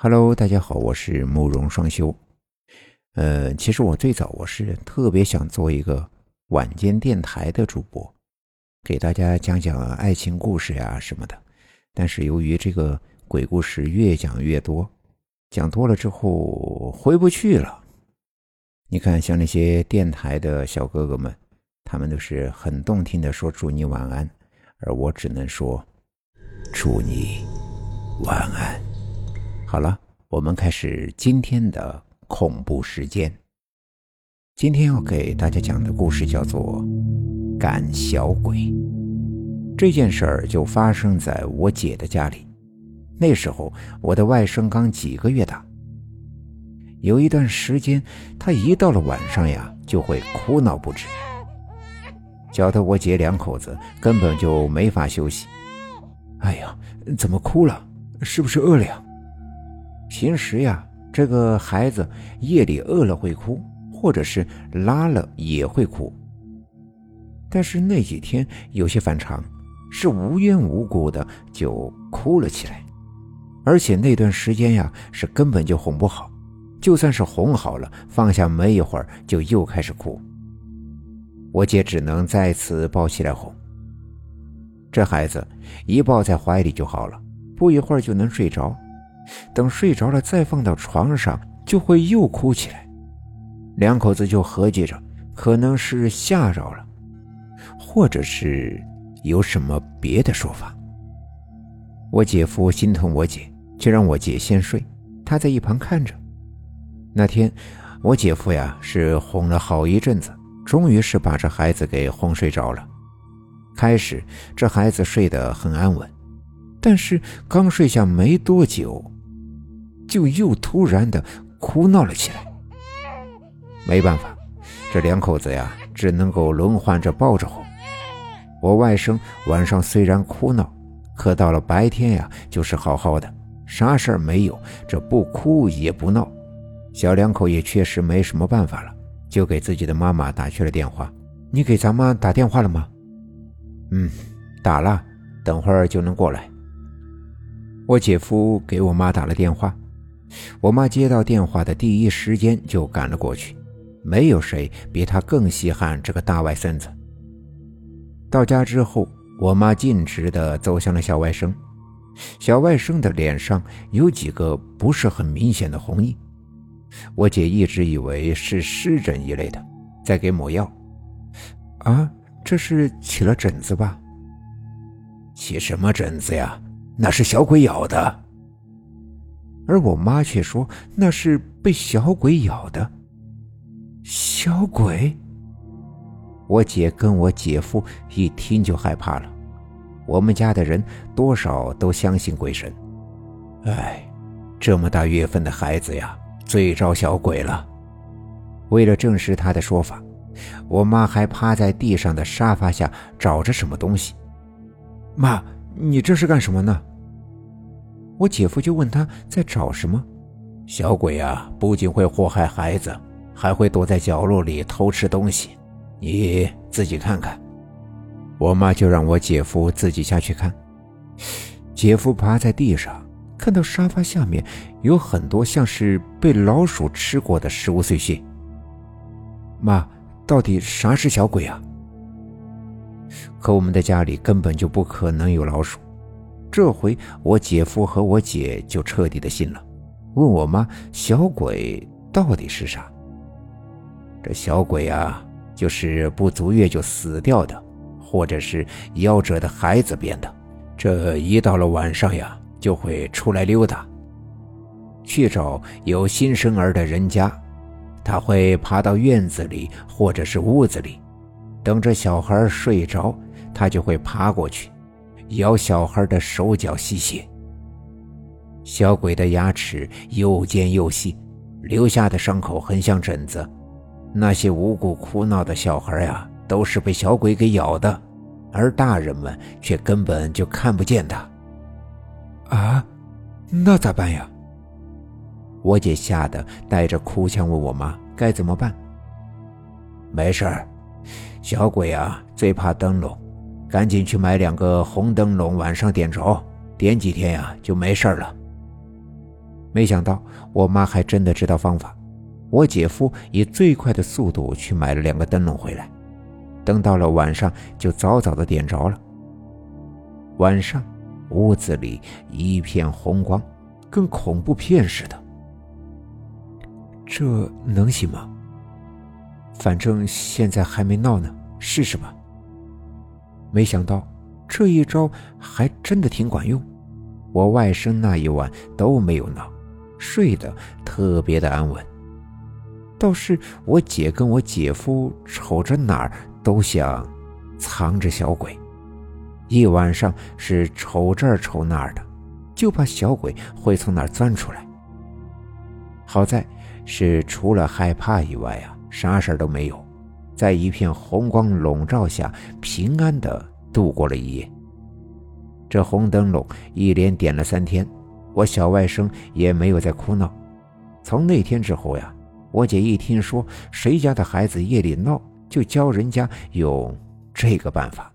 Hello，大家好，我是慕容双修。呃，其实我最早我是特别想做一个晚间电台的主播，给大家讲讲爱情故事呀什么的。但是由于这个鬼故事越讲越多，讲多了之后回不去了。你看，像那些电台的小哥哥们，他们都是很动听的说祝你晚安，而我只能说祝你晚安。好了，我们开始今天的恐怖时间。今天要给大家讲的故事叫做《赶小鬼》。这件事儿就发生在我姐的家里。那时候我的外甥刚几个月大。有一段时间，他一到了晚上呀，就会哭闹不止，搅得我姐两口子根本就没法休息。哎呀，怎么哭了？是不是饿了呀？平时呀，这个孩子夜里饿了会哭，或者是拉了也会哭。但是那几天有些反常，是无缘无故的就哭了起来，而且那段时间呀是根本就哄不好，就算是哄好了，放下没一会儿就又开始哭。我姐只能再次抱起来哄。这孩子一抱在怀里就好了，不一会儿就能睡着。等睡着了，再放到床上，就会又哭起来。两口子就合计着，可能是吓着了，或者是有什么别的说法。我姐夫心疼我姐，就让我姐先睡，他在一旁看着。那天，我姐夫呀是哄了好一阵子，终于是把这孩子给哄睡着了。开始，这孩子睡得很安稳，但是刚睡下没多久。就又突然的哭闹了起来。没办法，这两口子呀，只能够轮换着抱着哄。我外甥晚上虽然哭闹，可到了白天呀，就是好好的，啥事儿没有，这不哭也不闹。小两口也确实没什么办法了，就给自己的妈妈打去了电话。你给咱妈打电话了吗？嗯，打了，等会儿就能过来。我姐夫给我妈打了电话。我妈接到电话的第一时间就赶了过去，没有谁比她更稀罕这个大外孙子。到家之后，我妈径直地走向了小外甥。小外甥的脸上有几个不是很明显的红印，我姐一直以为是湿疹一类的，在给抹药。啊，这是起了疹子吧？起什么疹子呀？那是小鬼咬的。而我妈却说那是被小鬼咬的。小鬼？我姐跟我姐夫一听就害怕了。我们家的人多少都相信鬼神。哎，这么大月份的孩子呀，最招小鬼了。为了证实他的说法，我妈还趴在地上的沙发下找着什么东西。妈，你这是干什么呢？我姐夫就问他在找什么，小鬼啊，不仅会祸害孩子，还会躲在角落里偷吃东西，你自己看看。我妈就让我姐夫自己下去看。姐夫趴在地上，看到沙发下面有很多像是被老鼠吃过的食物碎屑。妈，到底啥是小鬼啊？可我们的家里根本就不可能有老鼠。这回我姐夫和我姐就彻底的信了，问我妈：“小鬼到底是啥？”这小鬼啊，就是不足月就死掉的，或者是夭折的孩子变的。这一到了晚上呀，就会出来溜达，去找有新生儿的人家。他会爬到院子里或者是屋子里，等着小孩睡着，他就会爬过去。咬小孩的手脚吸血。小鬼的牙齿又尖又细，留下的伤口很像疹子。那些无故哭闹的小孩呀，都是被小鬼给咬的，而大人们却根本就看不见他。啊，那咋办呀？我姐吓得带着哭腔问我妈该怎么办。没事儿，小鬼啊最怕灯笼。赶紧去买两个红灯笼，晚上点着，点几天呀就没事了。没想到我妈还真的知道方法。我姐夫以最快的速度去买了两个灯笼回来，等到了晚上就早早的点着了。晚上，屋子里一片红光，跟恐怖片似的。这能行吗？反正现在还没闹呢，试试吧。没想到这一招还真的挺管用，我外甥那一晚都没有闹，睡得特别的安稳。倒是我姐跟我姐夫瞅着哪儿都想藏着小鬼，一晚上是瞅这儿瞅那儿的，就怕小鬼会从哪儿钻出来。好在是除了害怕以外啊，啥事儿都没有，在一片红光笼罩下平安的度过了一夜。这红灯笼一连点了三天，我小外甥也没有再哭闹。从那天之后呀。我姐一听说谁家的孩子夜里闹，就教人家用这个办法。